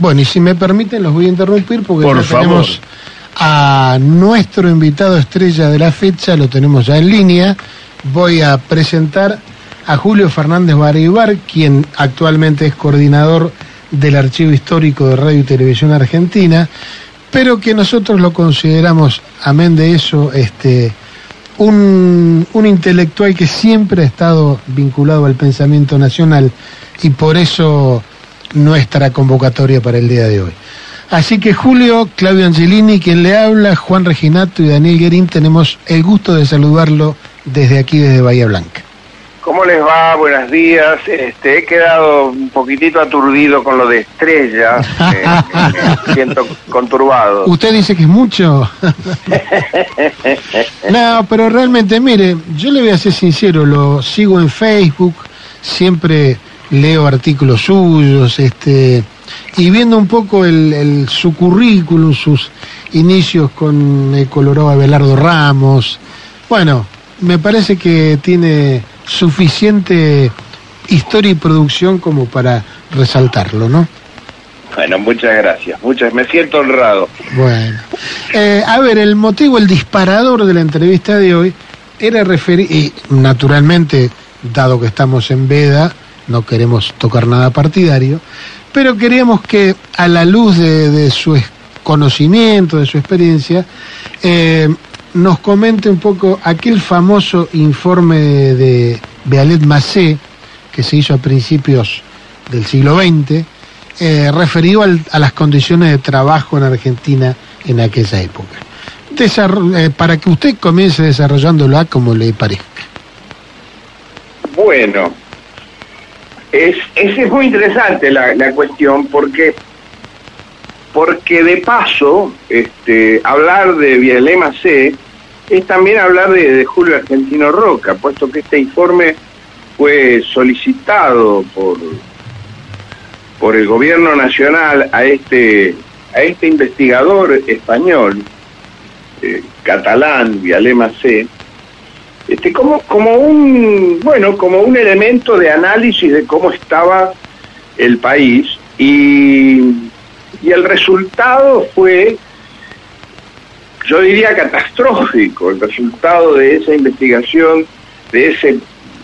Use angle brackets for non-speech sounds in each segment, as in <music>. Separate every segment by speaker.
Speaker 1: Bueno, y si me permiten, los voy a interrumpir porque
Speaker 2: Por favor.
Speaker 1: tenemos a nuestro invitado estrella de la fecha, lo tenemos ya en línea. Voy a presentar a Julio Fernández Baribar, quien actualmente es coordinador del Archivo Histórico de Radio y Televisión Argentina, pero que nosotros lo consideramos, amén de eso, este, un, un intelectual que siempre ha estado vinculado al pensamiento nacional y por eso nuestra convocatoria para el día de hoy. Así que Julio, Claudio Angelini, quien le habla, Juan Reginato y Daniel Guerín, tenemos el gusto de saludarlo desde aquí, desde Bahía Blanca.
Speaker 3: ¿Cómo les va? Buenos días. Este, he quedado un poquitito aturdido con lo de estrellas. <laughs> eh, me siento conturbado.
Speaker 1: Usted dice que es mucho. <laughs> no, pero realmente, mire, yo le voy a ser sincero, lo sigo en Facebook, siempre leo artículos suyos, este, y viendo un poco el, el- su currículum, sus inicios con el Colorado Abelardo Ramos, bueno, me parece que tiene suficiente historia y producción como para resaltarlo, ¿no?
Speaker 3: Bueno, muchas gracias. Muchas, me siento honrado.
Speaker 1: Bueno, Eh, a ver, el motivo, el disparador de la entrevista de hoy era referir, y naturalmente, dado que estamos en veda, no queremos tocar nada partidario, pero queríamos que a la luz de, de su conocimiento, de su experiencia, eh, nos comente un poco aquel famoso informe de Bealet Macé, que se hizo a principios del siglo XX, eh, referido a las condiciones de trabajo en Argentina en aquella época. Eh, para que usted comience desarrollándola como le parezca.
Speaker 3: Bueno, es, es, es muy interesante la, la cuestión porque porque de paso este, hablar de Vialema C es también hablar de, Julio Argentino Roca, puesto que este informe fue solicitado por por el gobierno nacional a este a este investigador español eh, catalán Vialema C este, como, como un bueno como un elemento de análisis de cómo estaba el país y, y el resultado fue yo diría catastrófico el resultado de esa investigación de ese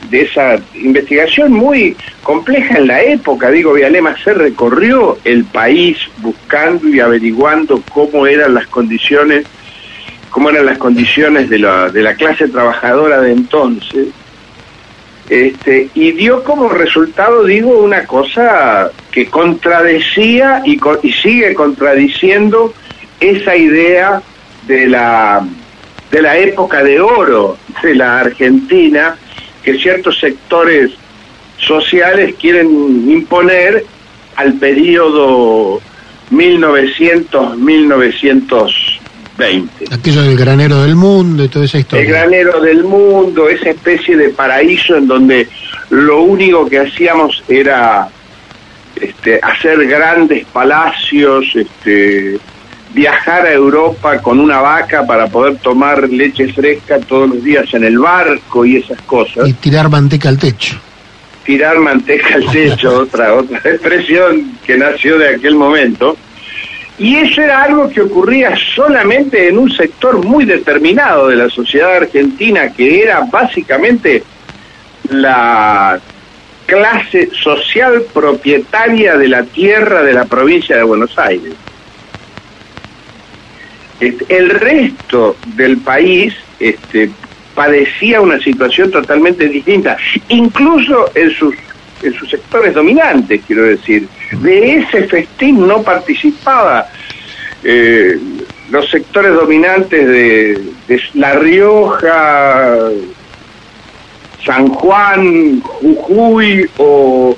Speaker 3: de esa investigación muy compleja en la época. Digo Vialema se recorrió el país buscando y averiguando cómo eran las condiciones cómo eran las condiciones de la, de la clase trabajadora de entonces, este, y dio como resultado, digo, una cosa que contradecía y, y sigue contradiciendo esa idea de la, de la época de oro de la Argentina, que ciertos sectores sociales quieren imponer al periodo 1900-1920.
Speaker 1: Aquello del granero del mundo y toda esa historia.
Speaker 3: El granero del mundo, esa especie de paraíso en donde lo único que hacíamos era este, hacer grandes palacios, este, viajar a Europa con una vaca para poder tomar leche fresca todos los días en el barco y esas cosas.
Speaker 1: Y tirar manteca al techo.
Speaker 3: tirar manteca al techo, <laughs> otra, otra expresión que nació de aquel momento. Y eso era algo que ocurría solamente en un sector muy determinado de la sociedad argentina, que era básicamente la clase social propietaria de la tierra de la provincia de Buenos Aires. Este, El resto del país este, padecía una situación totalmente distinta, incluso en sus, en sus sectores dominantes, quiero decir. De ese festín no participaba eh, los sectores dominantes de, La Rioja, San Juan, Jujuy o,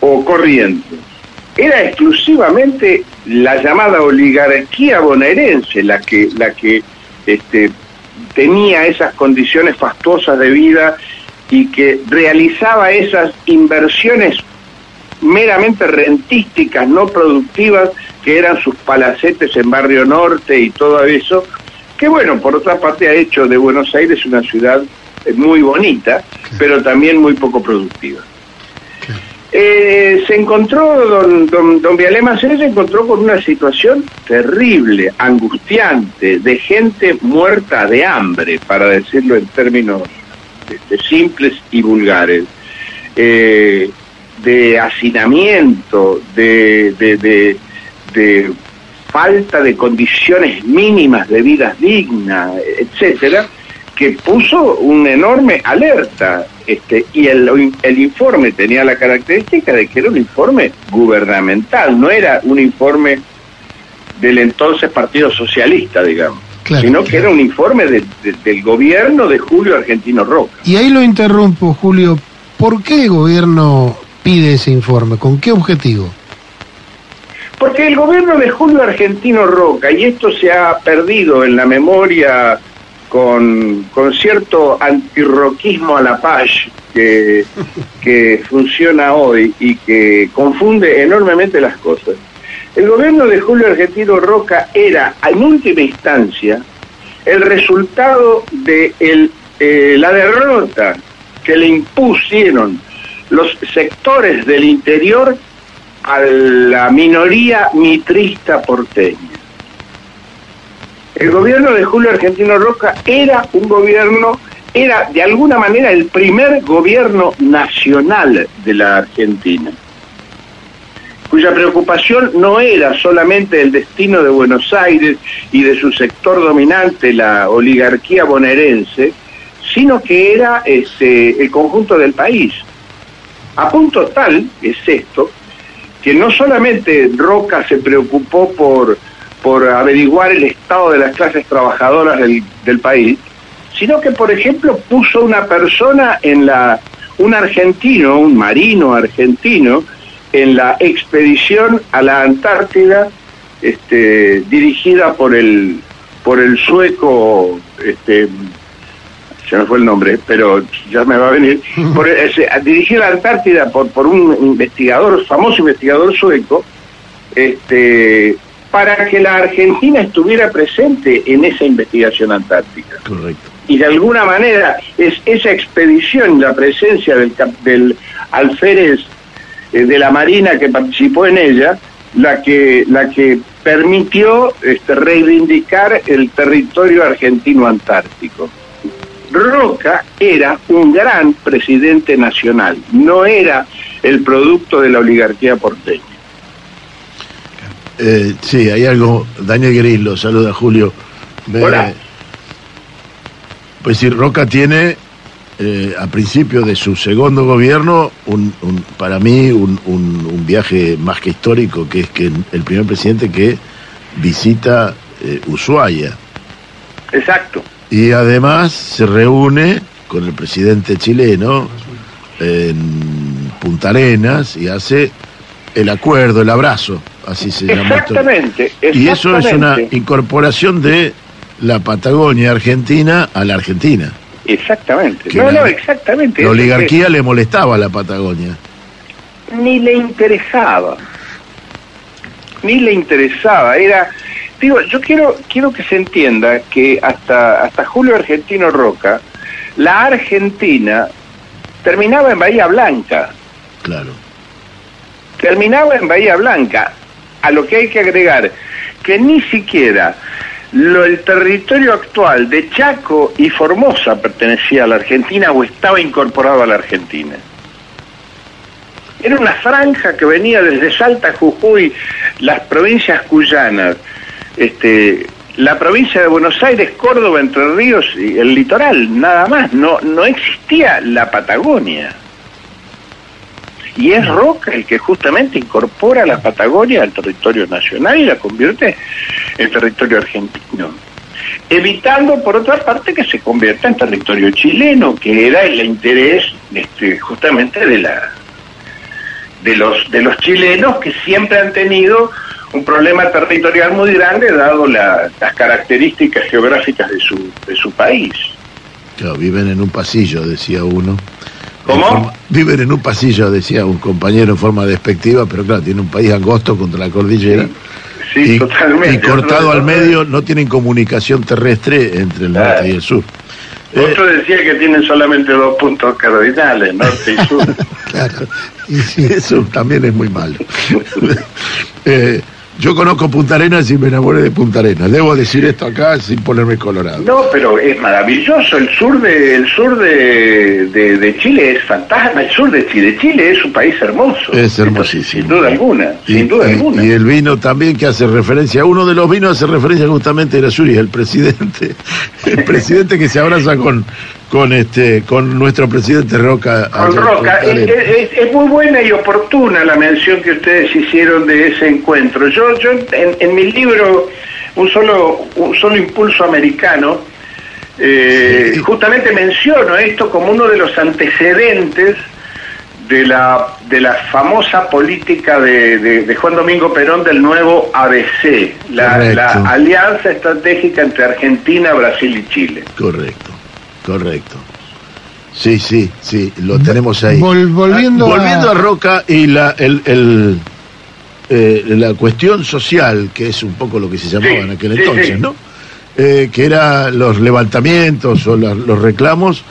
Speaker 3: o Corrientes. Era exclusivamente la llamada oligarquía bonaerense la que, la que este, tenía esas condiciones fastuosas de vida y que realizaba esas inversiones meramente rentísticas, no productivas, que eran sus palacetes en Barrio Norte y todo eso, que bueno, por otra parte ha hecho de Buenos Aires una ciudad eh, muy bonita, pero también muy poco productiva. eh, se encontró, don, don, don Vialema se encontró con una situación terrible, angustiante, de gente muerta de hambre, para decirlo en términos este, simples y vulgares, eh, de hacinamiento, de, de, de falta de condiciones mínimas de vida digna, etcétera, que puso una enorme alerta este, y el, el informe tenía la característica de que era un informe gubernamental, no era un informe del entonces Partido Socialista, digamos, sino que era un informe del gobierno de Julio Argentino Roca.
Speaker 1: Y ahí lo interrumpo, Julio, ¿por qué el gobierno pide ese informe? ¿Con qué objetivo?
Speaker 3: Porque el gobierno de Julio Argentino Roca, y esto se ha perdido en la memoria con, cierto antirroquismo a la paz que, que funciona hoy y que confunde enormemente las cosas. El gobierno de Julio Argentino Roca era, en última instancia, el resultado de eh, la derrota que le impusieron los sectores del interior a la minoría mitrista porteña. El gobierno de Julio Argentino Roca era un gobierno, era de alguna manera el primer gobierno nacional de la Argentina, cuya preocupación no era solamente el destino de Buenos Aires y de su sector dominante, la oligarquía bonaerense, sino que era este, el conjunto del país. A punto tal es esto, que no solamente Roca se preocupó por por averiguar el estado de las clases trabajadoras del, país, sino que, por ejemplo, puso una persona en la, un argentino, un marino argentino, en la expedición a la Antártida, este, dirigida por el, por el sueco, este, se me fue el nombre, pero ya me va a venir, <laughs> por, a la Antártida por, por un investigador, famoso investigador sueco, este, para que la Argentina estuviera presente en esa investigación antártica.
Speaker 1: Correcto.
Speaker 3: Y de alguna manera es esa expedición, la presencia del, del alférez eh, de la Marina que participó en ella, la que, la que permitió este, reivindicar el territorio argentino antártico. Roca era un gran presidente nacional, no era el producto de la oligarquía porteña.
Speaker 2: Eh, sí, hay algo. Daniel Grillo, saluda Julio.
Speaker 3: Hola.
Speaker 2: Pues sí, Roca tiene, eh, a principio de su segundo gobierno, un, para mí un, viaje más que histórico, que es que el primer presidente que visita eh, Ushuaia.
Speaker 3: Exacto.
Speaker 2: Y además se reúne con el presidente chileno en Punta Arenas y hace el acuerdo, el abrazo así se llama.
Speaker 3: Exactamente,
Speaker 2: Y eso es una incorporación de la Patagonia argentina a la Argentina.
Speaker 3: Exactamente. no, no, exactamente.
Speaker 2: La oligarquía le molestaba a la Patagonia.
Speaker 3: Ni le interesaba. Ni le interesaba. Era. Digo, yo quiero, quiero que se entienda que hasta, hasta Julio Argentino Roca, la Argentina terminaba en Bahía Blanca.
Speaker 2: Claro.
Speaker 3: Terminaba en Bahía Blanca a lo que hay que agregar que ni siquiera lo, el territorio actual de Chaco y Formosa pertenecía a la Argentina o estaba incorporado a la Argentina. Era una franja que venía desde Salta, Jujuy, las provincias cuyanas, este, la provincia de Buenos Aires, Córdoba, Entre Ríos y el litoral, nada más. No, no existía la Patagonia. Y es Roca el que justamente incorpora la Patagonia al territorio nacional y la convierte en territorio argentino. Evitando, por otra parte, que se convierta en territorio chileno, que era el interés este, justamente de la de los de los chilenos que siempre han tenido un problema territorial muy grande dado las características geográficas de su de su país.
Speaker 2: Claro, viven en un pasillo, decía uno.
Speaker 3: ¿Cómo?
Speaker 2: viven en un pasillo, decía un compañero en forma despectiva, pero claro, tiene un país angosto contra la cordillera.
Speaker 3: Sí, totalmente.
Speaker 2: Y cortado al medio, no tienen comunicación terrestre entre el norte y el sur.
Speaker 3: Eh, Otro decía que tienen solamente dos puntos cardinales, norte y sur.
Speaker 2: claro, y eso también es muy malo. <laughs> eh, yo conozco Punta Arenas y me enamoré de Punta Arenas. Debo decir esto acá sin ponerme colorado.
Speaker 3: No, pero es maravilloso. El sur de el sur de, de, Chile es fantasma. El sur de Chile, Chile es un país hermoso.
Speaker 2: Es hermosísimo.
Speaker 3: sin duda alguna.
Speaker 2: Y,
Speaker 3: sin duda alguna.
Speaker 2: Y el vino también que hace referencia, uno de los vinos hace referencia justamente a Erasuri, el presidente, <laughs> el presidente que se abraza con con este con nuestro presidente Roca.
Speaker 3: Con Roca. Es, muy buena y oportuna la mención que ustedes hicieron de ese encuentro. Yo, yo en, mi libro, un solo, un solo impulso americano, eh, justamente menciono esto como uno de los antecedentes de la, de la famosa política de, Juan Domingo Perón del nuevo ABC, la, la alianza estratégica entre Argentina, Brasil y Chile.
Speaker 2: Correcto. Correcto. Sí, sí, sí, lo tenemos ahí.
Speaker 1: volviendo,
Speaker 2: volviendo a... Roca y la, el, eh, la cuestión social, que es un poco lo que se llamaba en aquel entonces, ¿no? Eh, que era los levantamientos o los reclamos,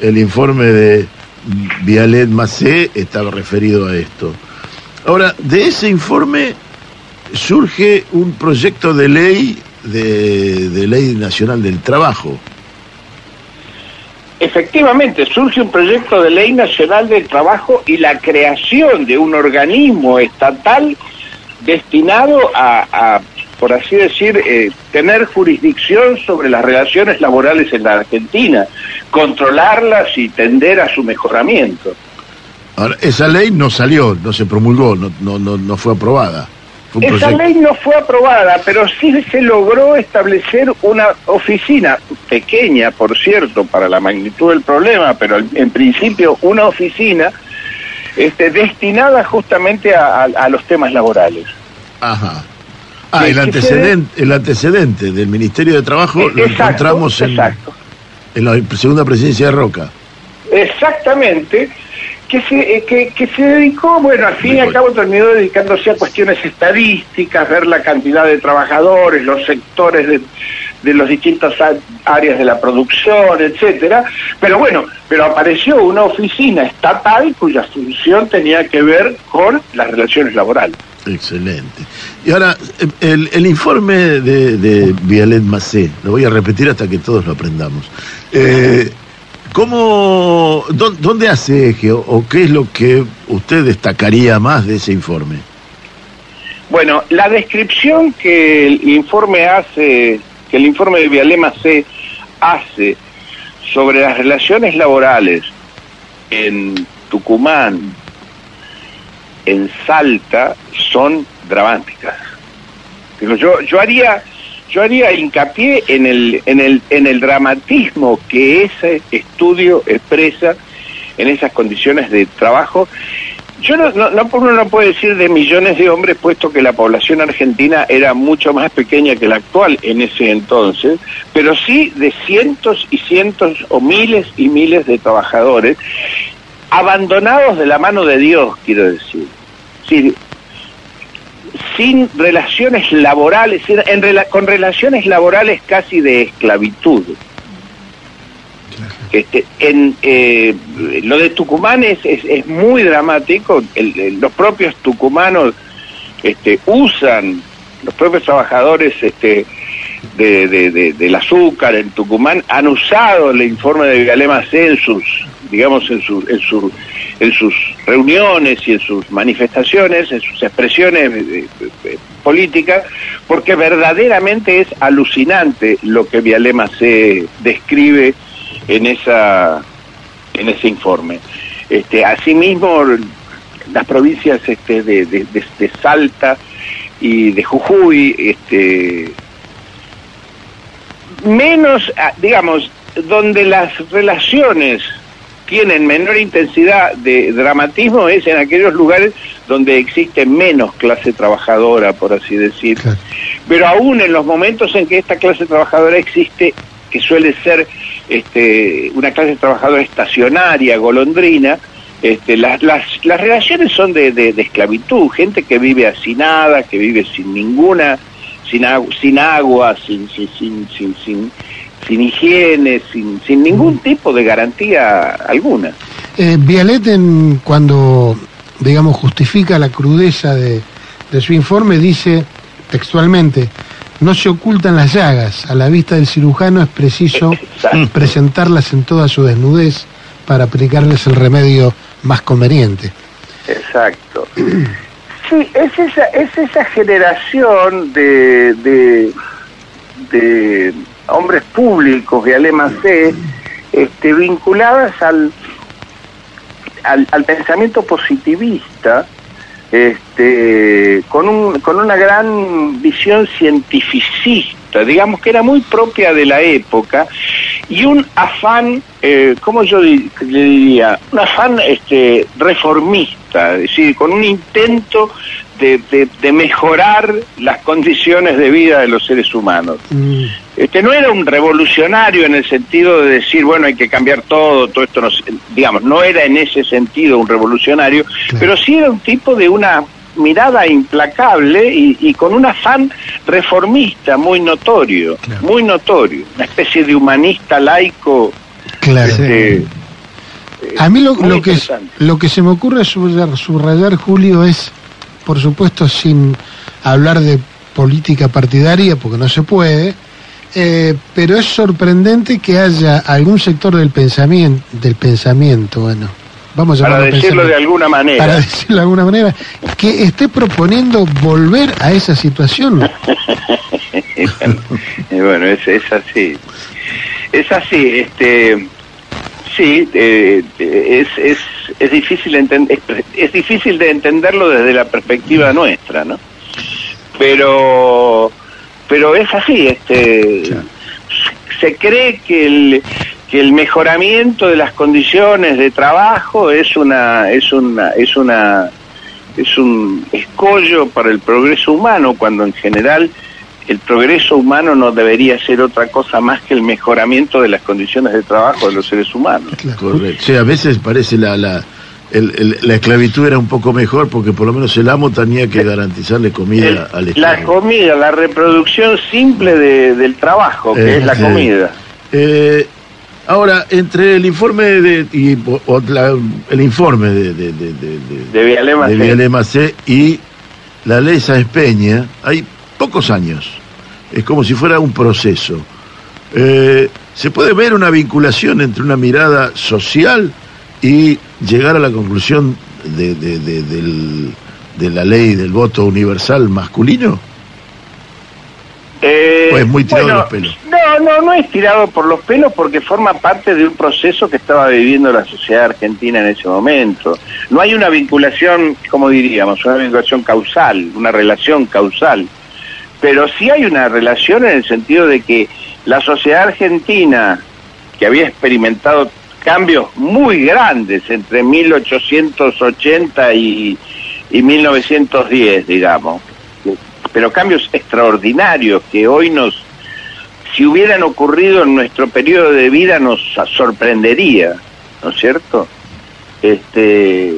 Speaker 2: el informe de Vialet Macé estaba referido a esto. Ahora, de ese informe surge un proyecto de ley de, de ley nacional del trabajo
Speaker 3: efectivamente surge un proyecto de ley nacional del trabajo y la creación de un organismo estatal destinado a, por así decir, eh, tener jurisdicción sobre las relaciones laborales en la Argentina, controlarlas y tender a su mejoramiento.
Speaker 2: Ahora, esa ley no salió, no se promulgó, no, no, no, no fue aprobada.
Speaker 3: Esa ley no fue aprobada, pero sí se logró establecer una oficina, pequeña por cierto, para la magnitud del problema, pero en principio una oficina este, destinada justamente a, los temas laborales.
Speaker 2: Ajá. Ah, el antecedente, el antecedente del Ministerio de Trabajo lo encontramos en, en la segunda presidencia de Roca.
Speaker 3: Exactamente que se, eh, que, que, se dedicó, bueno, al fin y al cabo terminó dedicándose a cuestiones estadísticas, ver la cantidad de trabajadores, los sectores de, de las distintas áreas de la producción, etcétera. Pero bueno, pero apareció una oficina estatal cuya función tenía que ver con las relaciones laborales.
Speaker 2: Excelente. Y ahora, el, el informe de, de Vialet Macé, lo voy a repetir hasta que todos lo aprendamos. Eh, ¿Cómo, dónde hace eje o, qué es lo que usted destacaría más de ese informe?
Speaker 3: Bueno, la descripción que el informe hace, que el informe de Vialema C hace sobre las relaciones laborales en Tucumán, en Salta, son dramáticas. Yo, yo haría yo haría hincapié en el, en el, en el dramatismo que ese estudio expresa en esas condiciones de trabajo. Yo no, no, no, uno no puede decir de millones de hombres, puesto que la población argentina era mucho más pequeña que la actual en ese entonces, pero sí de cientos y cientos o miles y miles de trabajadores abandonados de la mano de Dios, quiero decir. Sí, sin relaciones laborales, con relaciones laborales casi de esclavitud. Este, en, eh, lo de Tucumán es, es, muy dramático, los propios tucumanos este, usan, los propios trabajadores este, de, del azúcar en Tucumán han usado el informe de Galema en sus, digamos, en, su, en, su, en sus reuniones y en sus manifestaciones, en sus expresiones eh, eh, políticas, porque verdaderamente es alucinante lo que Vialema se describe en esa en ese informe. Este, asimismo, las provincias este, de, de, de Salta y de Jujuy, este, menos, ah, digamos, donde las relaciones tienen menor intensidad de dramatismo es en aquellos lugares donde existe menos clase trabajadora, por así decir. Pero aún en los momentos en que esta clase trabajadora existe, que suele ser este, una clase trabajadora estacionaria, golondrina, este, las, las, las relaciones son de, de, de esclavitud, gente que vive hacinada, que vive sin ninguna sin, agua, sin agua, sin, sin, sin, sin, sin higiene, sin, sin ningún tipo de garantía alguna.
Speaker 1: Eh, Vialet, en, cuando, digamos, justifica la crudeza de, de su informe, dice textualmente, no se ocultan las llagas, a la vista del cirujano es preciso
Speaker 3: Exacto.
Speaker 1: presentarlas en toda su desnudez para aplicarles el remedio más conveniente.
Speaker 3: Exacto. <clears throat> Sí, es esa, es esa generación de, de, de hombres públicos de Alema C, este, vinculadas al, al, al pensamiento positivista, este, con, un, con una gran visión cientificista, digamos que era muy propia de la época, y un afán, eh, ¿cómo yo le diría? Un afán este, reformista, es decir, con un intento de, de- de mejorar las condiciones de vida de los seres humanos.
Speaker 1: Mm,
Speaker 3: Este no era un revolucionario en el sentido de decir, bueno, hay que cambiar todo, todo esto, no, digamos, no era en ese sentido un revolucionario,
Speaker 1: Claro.
Speaker 3: pero sí era un tipo de una mirada implacable y, y con un afán reformista muy notorio,
Speaker 1: Claro.
Speaker 3: muy notorio, una especie de humanista laico.
Speaker 1: claro.
Speaker 3: este,
Speaker 1: A mí lo, que, lo que se me ocurre subrayar, subrayar, Julio, es, por supuesto, sin hablar de política partidaria, porque no se puede, eh, pero es sorprendente que haya algún sector del pensamiento, del pensamiento, bueno, vamos a
Speaker 3: para decirlo de alguna manera.
Speaker 1: para decirlo de alguna manera, que esté proponiendo volver a esa situación. <laughs>
Speaker 3: Y bueno, es, es así. Es así, este sí, eh, es, es, es difícil es, es difícil de entenderlo desde la perspectiva nuestra, ¿no? Pero pero es así, este se cree que el que el mejoramiento de las condiciones de trabajo es una es una es una es un escollo para el progreso humano cuando en general el progreso humano no debería ser otra cosa más que el mejoramiento de las condiciones de trabajo de los seres humanos.
Speaker 1: Claro.
Speaker 2: Correcto. Sí, a veces parece la, la, el- el- la esclavitud era un poco mejor porque por lo menos el amo tenía que garantizarle comida
Speaker 3: El-
Speaker 2: al
Speaker 3: la
Speaker 2: esclavo.
Speaker 3: comida, la reproducción simple de- del trabajo, que
Speaker 2: Eh,
Speaker 3: es la
Speaker 2: eh,
Speaker 3: comida.
Speaker 2: Eh, ahora, entre el informe de, y, o- o la- el informe de, de, de, de- de-
Speaker 3: C.
Speaker 2: Y la ley Sáenz Peña, hay pocos años. Es como si fuera un proceso. Eh, ¿Se puede ver una vinculación entre una mirada social y llegar a la conclusión de, de- de la ley del voto universal masculino?
Speaker 3: Eh,
Speaker 2: Pues muy tirado
Speaker 3: bueno,
Speaker 2: de los pelos.
Speaker 3: No, no, no es tirado por los pelos porque forma parte de un proceso que estaba viviendo la sociedad argentina en ese momento. No hay una vinculación, como diríamos, una vinculación causal, una relación causal, pero sí hay una relación en el sentido de que la sociedad argentina, que había experimentado cambios muy grandes entre 1880 y, y 1910, digamos, pero cambios extraordinarios que hoy nos, si hubieran ocurrido en nuestro periodo de vida, nos sorprendería, ¿no es cierto? Este,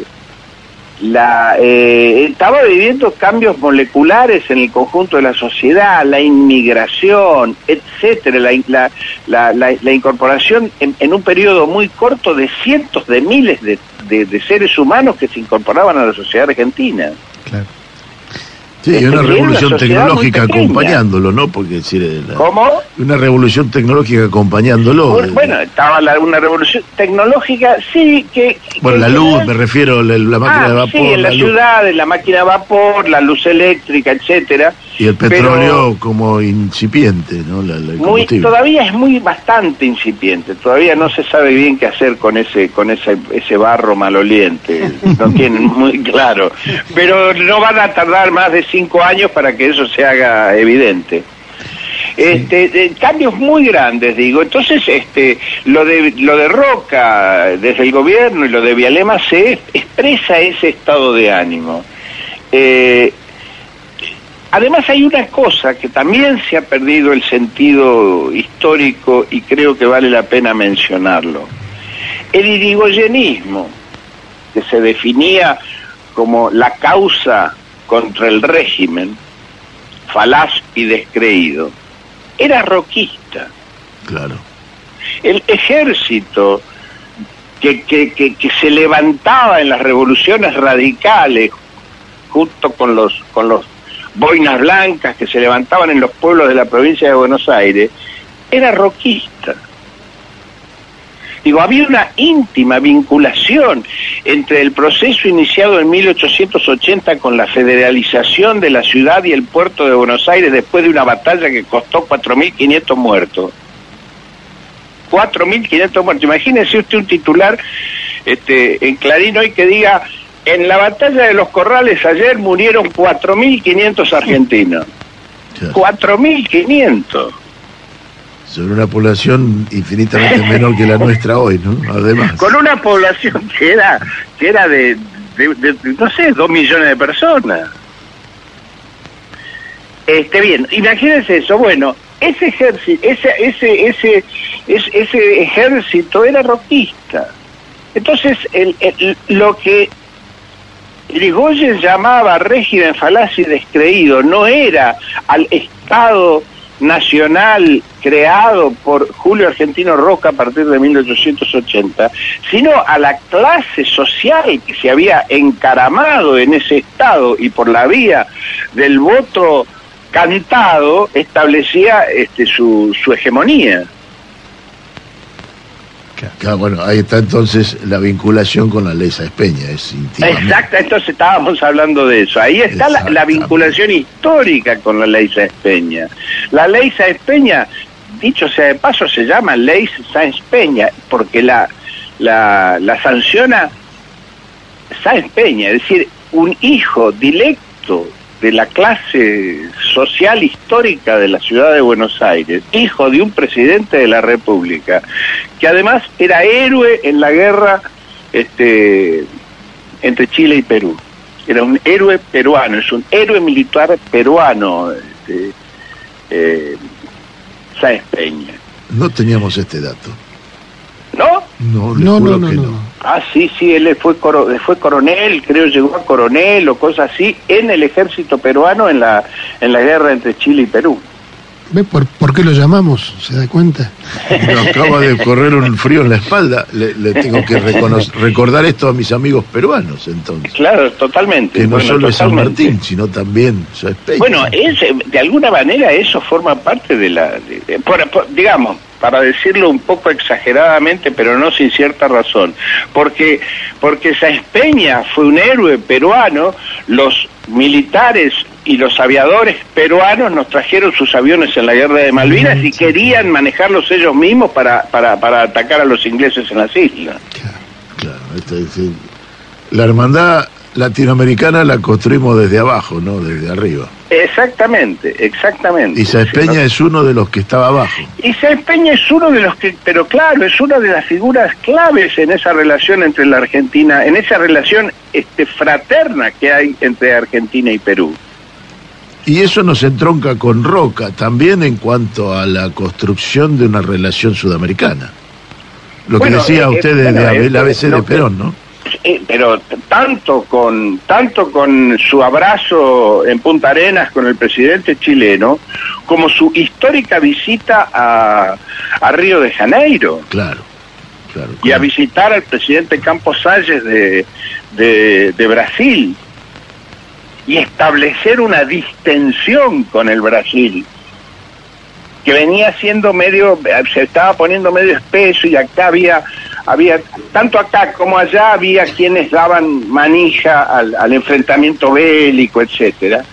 Speaker 3: la, eh, estaba viviendo cambios moleculares en el conjunto de la sociedad, la inmigración, etcétera, la, la, la, incorporación en, en un periodo muy corto de cientos de miles de, de- de seres humanos que se incorporaban a la sociedad argentina.
Speaker 1: Claro.
Speaker 2: Sí, y una
Speaker 3: era una
Speaker 2: revolución
Speaker 3: muy
Speaker 2: tecnológica acompañándolo, ¿no? Porque decir, la-
Speaker 3: ¿Cómo?
Speaker 2: una revolución tecnológica acompañándolo.
Speaker 3: Bueno,
Speaker 2: eh,
Speaker 3: bueno, estaba la- una revolución tecnológica, sí, que...
Speaker 2: Bueno,
Speaker 3: que
Speaker 2: la luz,
Speaker 3: general-
Speaker 2: me refiero, la, la máquina
Speaker 3: Ah,
Speaker 2: de vapor.
Speaker 3: sí, en la,
Speaker 2: luz.
Speaker 3: ciudad, en la máquina de vapor, la luz eléctrica, etcétera.
Speaker 2: Y el
Speaker 3: Pero-
Speaker 2: petróleo como incipiente, ¿no? La,
Speaker 3: Muy, todavía es muy bastante incipiente, todavía no se sabe bien qué hacer con ese con ese, ese barro maloliente, no <laughs> tienen muy claro, pero no van a tardar más de cinco años para que eso se haga evidente. Este, eh, cambios muy grandes, digo. Entonces, este, lo de lo de Roca desde el gobierno y lo de Vialema se expresa ese estado de ánimo. Eh, Además hay una cosa que también se ha perdido el sentido histórico y creo que vale la pena mencionarlo. El irigoyenismo, que se definía como la causa contra el régimen, falaz y descreído, era roquista.
Speaker 2: Claro.
Speaker 3: El ejército que, que, que, que se levantaba en las revoluciones radicales junto con los con los boinas blancas que se levantaban en los pueblos de la provincia de Buenos Aires, era roquista. Digo, había una íntima vinculación entre el proceso iniciado en 1880 con la federalización de la ciudad y el puerto de Buenos Aires después de una batalla que costó 4.500 muertos. 4.500 muertos. Imagínese usted un titular este, en Clarín hoy que diga, en la batalla de los Corrales ayer murieron 4.500 argentinos. 4.500
Speaker 2: sobre una población infinitamente <laughs> menor que la nuestra hoy, ¿no? Además.
Speaker 3: Con una población que era, que era de, de, de, no sé, dos millones de personas. Este bien, imagínense eso, bueno, ese ejército, ese, ese, ese, ese, ese ejército era roquista. Entonces, el, el, lo que Irigoyen llamaba régimen falaz y descreído no era al Estado nacional creado por Julio Argentino Roca a partir de 1880, sino a la clase social que se había encaramado en ese Estado y por la vía del voto cantado establecía este, su, su hegemonía.
Speaker 2: Claro, bueno, ahí está entonces la vinculación con la ley Sáenz Peña, es
Speaker 3: Exacto, entonces estábamos hablando de eso. Ahí está la, la, vinculación histórica con la ley Sáenz Peña. La ley Sáenz Peña, dicho sea de paso, se llama ley Sáenz Peña, porque la, la, la sanciona Sáenz Peña, es decir, un hijo directo de la clase social histórica de la ciudad de Buenos Aires, hijo de un presidente de la República, que además era héroe en la guerra este, entre Chile y Perú. Era un héroe peruano, es un héroe militar peruano, este, eh, Sáenz Peña.
Speaker 2: No teníamos este dato.
Speaker 3: ¿No?
Speaker 2: No,
Speaker 1: no, no, no, no.
Speaker 3: Ah, sí, sí, él fue, coro fue coronel, creo llegó a coronel o cosas así, en el ejército peruano en la, en la guerra entre Chile y Perú.
Speaker 1: ¿Ve por, por qué lo llamamos? ¿Se da cuenta?
Speaker 2: Me acaba de correr un frío en la espalda. Le, le tengo que recordar esto a mis amigos peruanos, entonces.
Speaker 3: Claro, totalmente.
Speaker 2: Que no
Speaker 3: bueno,
Speaker 2: solo es San. Martín, sino también.
Speaker 3: Bueno, es, de alguna manera eso forma parte de la, de, de, por, por, digamos, para decirlo un poco exageradamente, pero no sin cierta razón, porque porque Sáenz Peña fue un héroe peruano, los militares y los aviadores peruanos nos trajeron sus aviones en la guerra de Malvinas y querían manejarlos ellos mismos para, para, para atacar a los ingleses en las islas.
Speaker 2: Claro, claro. Esto es decir, la hermandad latinoamericana la construimos desde abajo, no desde arriba.
Speaker 3: Exactamente, exactamente.
Speaker 2: Y Sáenz Peña es uno de los que estaba abajo.
Speaker 3: Y Sáenz Peña es uno de los que, pero claro, es una de las figuras claves en esa relación entre la Argentina, en esa relación este, fraterna que hay entre Argentina y Perú.
Speaker 2: Y eso nos entronca con Roca también en cuanto a la construcción de una relación sudamericana. Lo
Speaker 3: Bueno,
Speaker 2: que decía
Speaker 3: eh,
Speaker 2: usted
Speaker 3: eh,
Speaker 2: de,
Speaker 3: bueno,
Speaker 2: de
Speaker 3: eh,
Speaker 2: ABC de Perón, ¿no?
Speaker 3: Eh, pero tanto con tanto con su abrazo en Punta Arenas con el presidente chileno como su histórica visita a, a Río de Janeiro
Speaker 2: Claro, claro.
Speaker 3: y a visitar al presidente Campos Salles de, de, de Brasil y establecer una distensión con el Brasil que venía siendo medio se estaba poniendo medio espeso y acá había había tanto acá como allá había quienes daban manija al, enfrentamiento bélico etcétera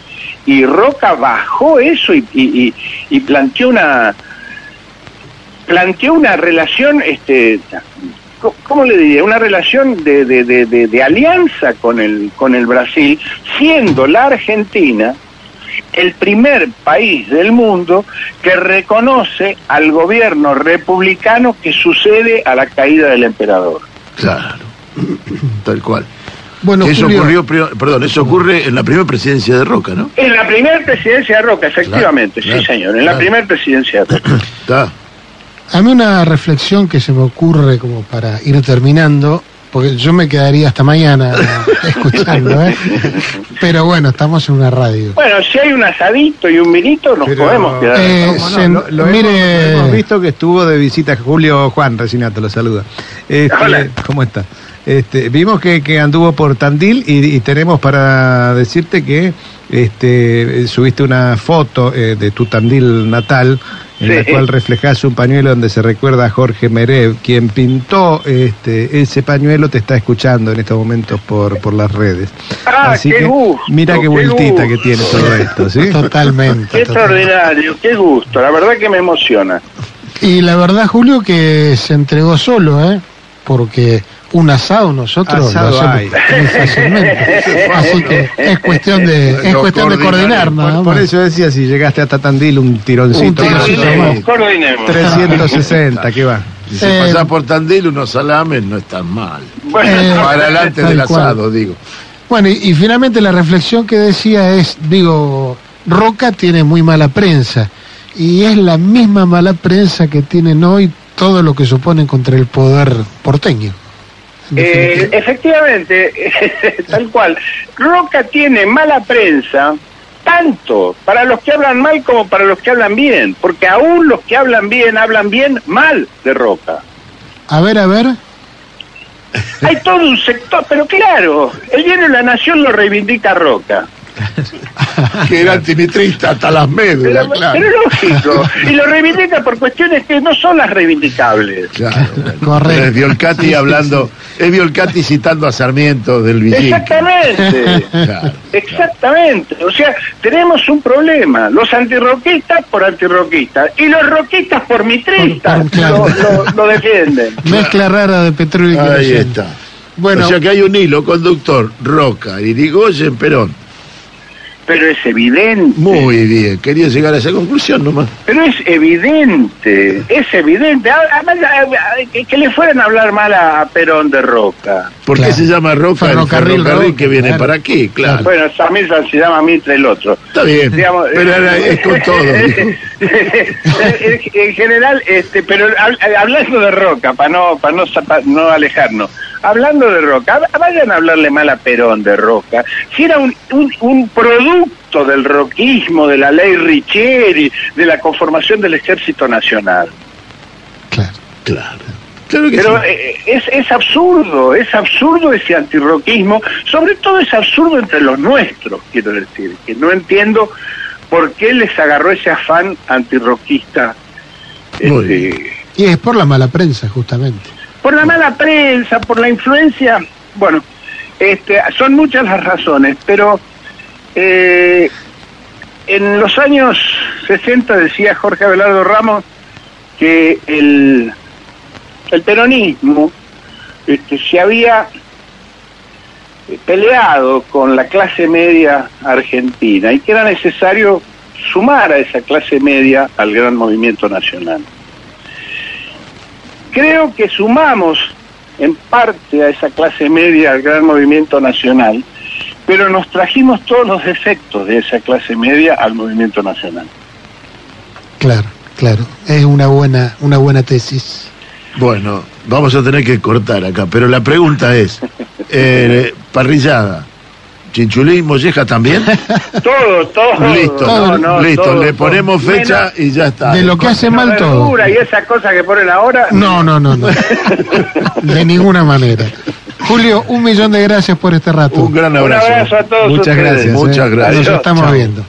Speaker 3: y Roca bajó eso y, y, y, planteó una planteó una relación este ¿cómo le diría? Una relación de, de, de- de alianza con el, con el Brasil, siendo la Argentina el primer país del mundo que reconoce al gobierno republicano que sucede a la caída del emperador.
Speaker 2: Claro, <clears throat> tal cual.
Speaker 1: Bueno,
Speaker 2: eso
Speaker 1: Julio,
Speaker 2: ocurrió, perdón, eso ocurre en la primera presidencia de Roca, ¿no?
Speaker 3: En la primera presidencia de Roca, efectivamente,
Speaker 2: Claro,
Speaker 3: sí
Speaker 2: claro,
Speaker 3: señor, en la primera presidencia de Roca. <clears throat>
Speaker 2: Está.
Speaker 1: a mí una reflexión que se me ocurre como para ir terminando porque yo me quedaría hasta mañana <laughs> escuchando, ¿eh? Pero bueno, estamos en una radio.
Speaker 3: Bueno, si hay un asadito y un vinito, nos
Speaker 4: Pero-
Speaker 3: podemos quedar.
Speaker 1: Eh,
Speaker 4: Lo- lo
Speaker 1: mire-
Speaker 4: hemos, hemos visto que estuvo de visita Julio Juan Resinato, lo saluda. Este,
Speaker 3: Hola.
Speaker 4: ¿Cómo está? Este, vimos que, que anduvo por Tandil y, y tenemos para decirte que este, subiste una foto eh, de tu Tandil natal en la cual reflejas un pañuelo donde se recuerda a Jorge Merev, quien pintó este, ese pañuelo te está escuchando en estos momentos por, por las redes.
Speaker 3: Ah, qué gusto,
Speaker 4: mira qué
Speaker 3: qué
Speaker 4: vueltita
Speaker 3: gusto.
Speaker 4: que tiene todo esto, ¿sí? <laughs>
Speaker 1: Totalmente.
Speaker 3: Qué
Speaker 1: totalmente.
Speaker 3: extraordinario, qué gusto, la verdad que me emociona.
Speaker 1: Y la verdad, Julio, que se entregó solo, ¿eh? Porque un asado nosotros
Speaker 4: Asado
Speaker 1: lo hacemos
Speaker 4: hay. <laughs>
Speaker 1: muy fácilmente. Así que es cuestión de, es
Speaker 2: Lo
Speaker 1: cuestión de coordinar, nada
Speaker 4: Por, eso decía, si llegaste hasta Tandil, un tironcito.
Speaker 1: Un tironcito
Speaker 4: más.
Speaker 1: más.
Speaker 3: Coordinemos, coordinemos.
Speaker 4: 360, ¿qué va?
Speaker 2: Si
Speaker 1: Eh,
Speaker 2: pasás por Tandil, unos salames no están mal.
Speaker 3: Bueno,
Speaker 1: Eh,
Speaker 2: Para adelante del
Speaker 1: cual.
Speaker 2: asado, digo.
Speaker 1: Bueno, y, y finalmente la reflexión que decía es, digo, Roca tiene muy mala prensa y es la misma mala prensa que tienen hoy todo lo que suponen contra el poder porteño.
Speaker 3: Eh, efectivamente, <laughs> tal cual. Roca tiene mala prensa tanto para los que hablan mal como para los que hablan bien, porque aún los que hablan bien hablan bien mal de Roca.
Speaker 1: A ver, a ver.
Speaker 3: Hay todo un sector, pero claro, el diario La Nación lo reivindica a Roca. <laughs>
Speaker 2: Que era antimitrista hasta las médulas,
Speaker 3: Pero,
Speaker 2: claro.
Speaker 3: pero lógico, y lo reivindica por cuestiones que no son las reivindicables.
Speaker 2: Claro. <laughs>
Speaker 1: Correcto.
Speaker 2: Es Violcati hablando, es Violcati citando a Sarmiento del Villín.
Speaker 3: Exactamente. <laughs>
Speaker 2: Claro.
Speaker 3: Exactamente, o sea, tenemos un problema, los antirroquistas por antirroquistas y los roquistas por mitristas
Speaker 1: Por- por- claro.
Speaker 3: lo, lo- lo defienden.
Speaker 1: Mezcla rara de petróleo y
Speaker 2: Ahí está.
Speaker 1: Bueno,
Speaker 2: o sea que hay un hilo conductor, Roca, Irigoyen, Perón.
Speaker 3: Pero es evidente,
Speaker 2: Muy bien, quería llegar a esa conclusión nomás.
Speaker 3: pero es evidente, es evidente. Además, que, que le fueran a hablar mal a Perón de Roca.
Speaker 2: ¿Por qué se llama Roca el
Speaker 1: Ferrocarril
Speaker 2: ferrocarril
Speaker 1: Roca,
Speaker 2: que viene
Speaker 1: claro.
Speaker 2: para aquí? Claro.
Speaker 3: Bueno, también se llama Mitre el otro.
Speaker 2: Está bien,
Speaker 3: Digamos,
Speaker 2: pero era- es con <laughs> todo. dijo.
Speaker 3: en, en general, este, pero hab- hablando de Roca, para no, para no, zapa- no alejarnos, hablando de Roca, vayan a hablarle mal a Perón de Roca. Si era un, un, un producto del roquismo, de la ley Richieri, de la conformación del Ejército Nacional.
Speaker 1: claro.
Speaker 2: Claro. Claro que
Speaker 3: Pero
Speaker 2: sí.
Speaker 3: eh, es, es absurdo, es absurdo ese antirroquismo, sobre todo es absurdo entre los nuestros, quiero decir, que no entiendo por qué les agarró ese afán antirroquista. Este,
Speaker 1: Y es por la mala prensa, justamente.
Speaker 3: Por la mala prensa, por la influencia, bueno, este, son muchas las razones, pero eh, en los años 60 decía Jorge Abelardo Ramos que el, el peronismo este, se había peleado con la clase media argentina y que era necesario sumar a esa clase media al gran movimiento nacional. Creo que sumamos en parte a esa clase media al gran movimiento nacional, pero nos trajimos todos los defectos de esa clase media al movimiento nacional.
Speaker 1: Claro, claro. Es una buena, una buena tesis.
Speaker 2: Bueno, vamos a tener que cortar acá, pero la pregunta es, eh, parrillada, chinchulín, molleja también. <laughs>
Speaker 3: Todo, todo.
Speaker 2: listo,
Speaker 3: no, no,
Speaker 2: listo,
Speaker 3: todo,
Speaker 2: le
Speaker 3: todo.
Speaker 2: ponemos fecha
Speaker 3: Menos
Speaker 2: y ya está.
Speaker 1: De lo que hace mal todo.
Speaker 3: y esa cosa que ponen ahora.
Speaker 1: No, no, no, no. <laughs> De ninguna manera. Julio, un millón de gracias por este rato.
Speaker 2: Un gran
Speaker 3: Un
Speaker 2: abrazo.
Speaker 3: abrazo a todos
Speaker 4: Muchas
Speaker 3: ustedes.
Speaker 4: gracias.
Speaker 2: Muchas
Speaker 4: eh.
Speaker 2: gracias.
Speaker 1: Nos estamos
Speaker 2: Chao.
Speaker 1: viendo.